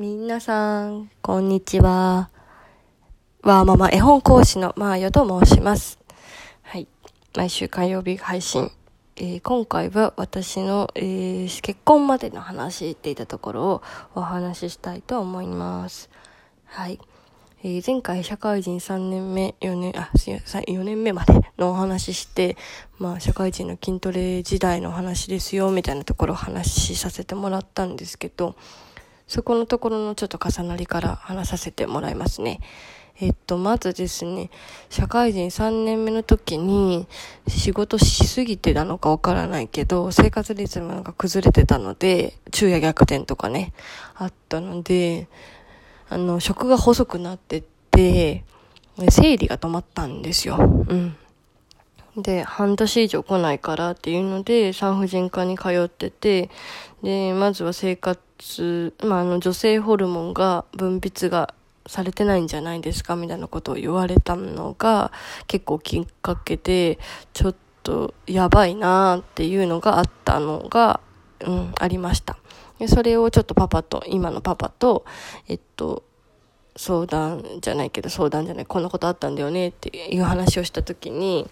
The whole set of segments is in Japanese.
皆さん、こんにちは。わーママ絵本講師のマーヨと申します。はい。毎週火曜日配信。えー今回は私の、えー結婚までの話っていったところをお話ししたいと思います。はい。えー前回社会人3年目、4年、あ、すいません4年目までのお話しして、まあ社会人の筋トレ時代の話ですよ、みたいなところをお話しさせてもらったんですけど、そこのところのちょっと重なりから話させてもらいますね。えっと、まずですね、社会人3年目の時に仕事しすぎてなのかわからないけど、生活リズムが崩れてたので、昼夜逆転とかね、あったので、あの、食が細くなってって、生理が止まったんですよ。うん。で、半年以上来ないからっていうので、産婦人科に通ってて、で、まずは生活、まあ、あの、女性ホルモンが分泌がされてないんじゃないですかみたいなことを言われたのが結構きっかけで、ちょっとやばいなっていうのがあったのが、うん、ありました。でそれをちょっとパパと、今のパパと、えっと、相談じゃないけど相談じゃない、こんなことあったんだよねっていう話をした時に、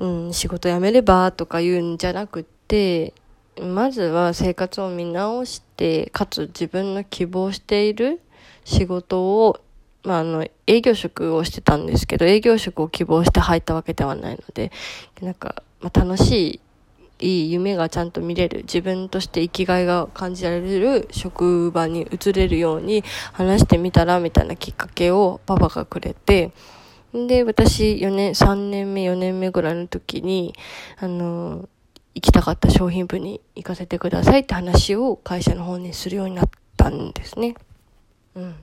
うん、仕事辞めればとか言うんじゃなくって、まずは生活を見直して、かつ自分の希望している仕事を、まあ、あの、営業職をしてたんですけど、営業職を希望して入ったわけではないので、なんか、まあ、楽しい、いい夢がちゃんと見れる、自分として生きがいが感じられる職場に移れるように話してみたら、みたいなきっかけをパパがくれて、で、私、4年、3年目、4年目ぐらいの時に、あの、行きたかった商品部に行かせてくださいって話を会社の方にするようになったんですね。うん。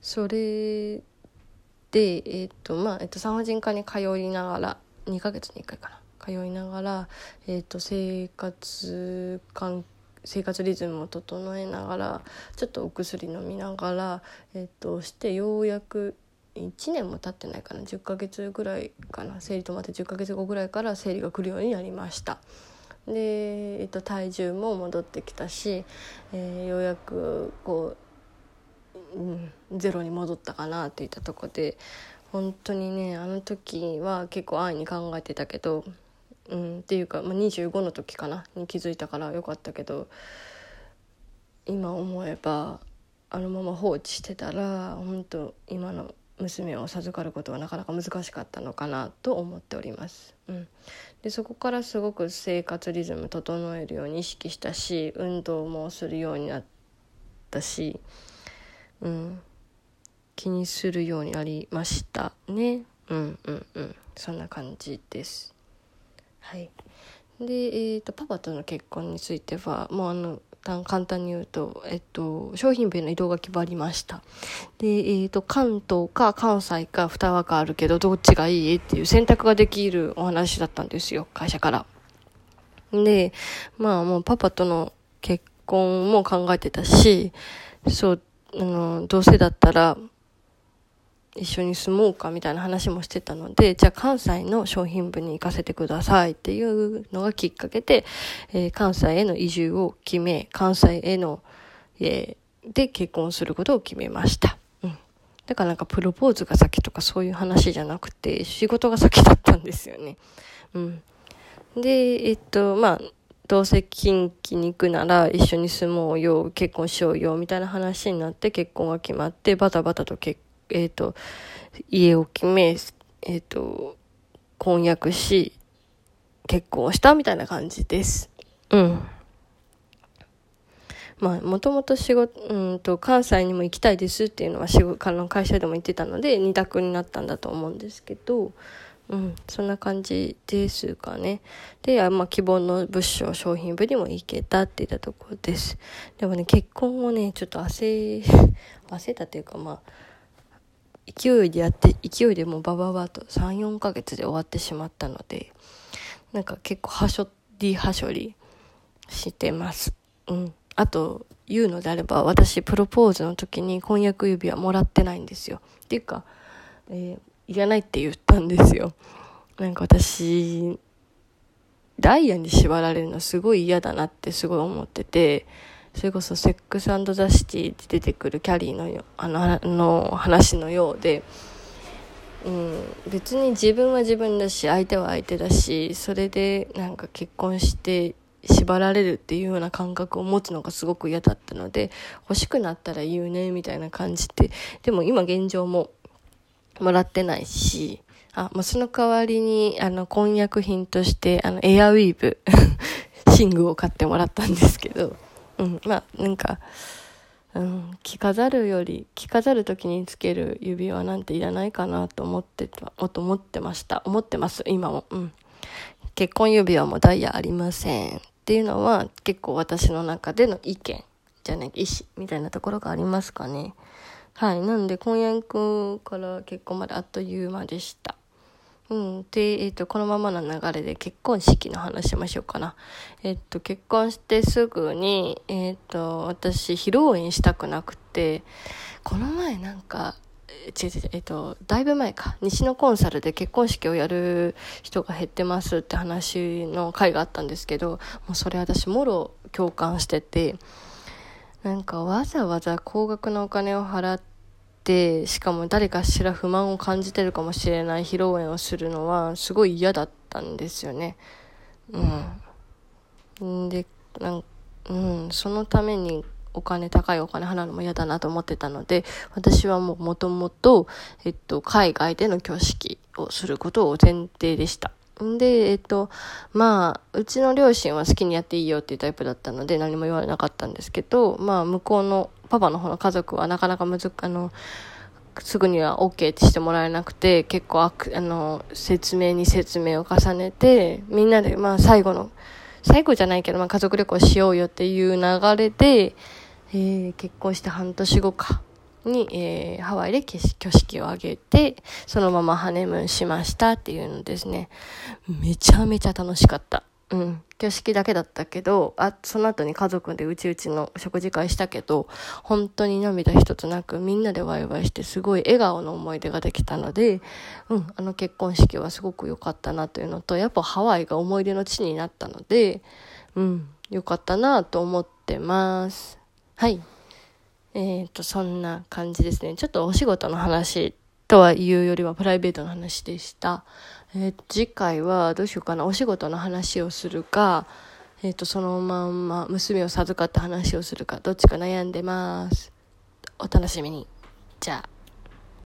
それで、えっ、と、まあ、えっ、と、産婦人科に通いながら、2ヶ月に1回かな。通いながら、えっ、と、生活環生活リズムを整えながらちょっとお薬飲みながら、えっとしてようやく1年も経ってないかな。10ヶ月ぐらいかな。生理止まって10ヶ月後ぐらいから生理が来るようになりました。で、えっと、体重も戻ってきたし、えーようやくこう、うん、ゼロに戻ったかなっていったとこで本当にねあの時は結構安易に考えてたけどうん、っていうか、まあ、25の時かなに気づいたからよかったけど今思えばあのまま放置してたら本当今の娘を授かることはなかなか難しかったのかなと思っております。うん、でそこからすごく生活リズム整えるように意識したし運動もするようになったし、うん、気にするようになりましたね。うんうんうんそんな感じです。はい、で、えー、とパパとの結婚についてはもうあの簡単に言うと、えっと、商品名の移動が決まりました。で、えー、と関東か関西か2枠あるけどどっちがいいっていう選択ができるお話だったんですよ会社から。でまあもうパパとの結婚も考えてたしそうあのどうせだったら一緒に住もうかみたいな話もしてたので、じゃあ関西の商品部に行かせてくださいっていうのがきっかけで、えー関西への移住を決め、関西への、えーで結婚することを決めました。うん。だからなんかプロポーズが先とかそういう話じゃなくて、仕事が先だったんですよね。うん。で、えっと、まあ、どうせ近畿に行くなら一緒に住もうよ、結婚しようよ、みたいな話になって結婚が決まって、バタバタと結えっ、と、家を決め、えっ、と、婚約し、結婚をしたみたいな感じです。うん。まあ、もともと仕事、うんと、関西にも行きたいですっていうのは仕事、あの会社でも言ってたので、二択になったんだと思うんですけど、うん、そんな感じですかね。で、あまあ、希望の物証商品部にも行けたって言ったところです。でもね、結婚をね、ちょっと焦、焦ったというか、まあ、勢いでやって、勢いでもうバババと3、4ヶ月で終わってしまったので、なんか結構はしょりはしょりしてます。うん。あと、言うのであれば、私、プロポーズの時に婚約指輪もらってないんですよ。っていうか、えーいらないって言ったんですよ。なんか私、ダイヤに縛られるのすごい嫌だなってすごい思ってて、それこそセックスザ・シティで出てくるキャリーのよあのの話のようで、うん、別に自分は自分だし相手は相手だしそれでなんか結婚して縛られるっていうような感覚を持つのがすごく嫌だったので欲しくなったら言うねみたいな感じででも今現状ももらってないしあ、まあ、その代わりにあの婚約品としてあのエアウィーブ寝具を買ってもらったんですけどうん、まあなんか、うん、着飾るより着飾る時につける指輪なんていらないかなと思ってたと思ってました思ってます。今も、うん、結婚指輪もダイヤありません。っていうのは結構私の中での意見じゃない意思みたいなところがありますかね。はい。なんで婚約から結婚まであっという間でした。うん。で、えっ、ー、と、このままの流れで結婚式の話しましょうかな。えっ、ー、と、結婚してすぐに、えっ、ー、と、私、披露宴したくなくて、この前なんか、違う違う、えっと、だいぶ前か。西のコンサルで結婚式をやる人が減ってますって話の回があったんですけど、もうそれ私、もろ共感してて、なんかわざわざ高額なお金を払って、てしかも誰かしら不満を感じてるかもしれない披露宴をするのはすごい嫌だったんですよね。うん。で、なんうん、そのためにお金、高いお金払うのも嫌だなと思ってたので、私はもうもともと、えっと、海外での挙式をすることを前提でした。で、えっと、まあ、うちの両親は好きにやっていいよっていうタイプだったので何も言われなかったんですけど、まあ、向こうのパパの方の家族はなかなかむずあの、すぐには OK ってしてもらえなくて、結構ああの、説明に説明を重ねて、みんなで、まあ、最後の、最後じゃないけど、まあ、家族旅行しようよっていう流れで、えー、結婚して半年後か。に、えー、ハワイで挙式を挙げて、そのままハネムーンしましたっていうのですね。めちゃめちゃ楽しかった。うん。挙式だけだったけど、あ、その後に家族でうちうちの食事会したけど、本当に涙一つなくみんなでワイワイしてすごい笑顔の思い出ができたので、うん、あの結婚式はすごく良かったなというのと、やっぱハワイが思い出の地になったので、うん、良かったなと思ってます。はい。えっ、ー、と、そんな感じですね。ちょっとお仕事の話とはいうよりはプライベートの話でした。えー、次回はどうしようかな。お仕事の話をするか、えっ、ー、と、そのまんま娘を授かった話をするか、どっちか悩んでます。お楽しみに。じゃあ。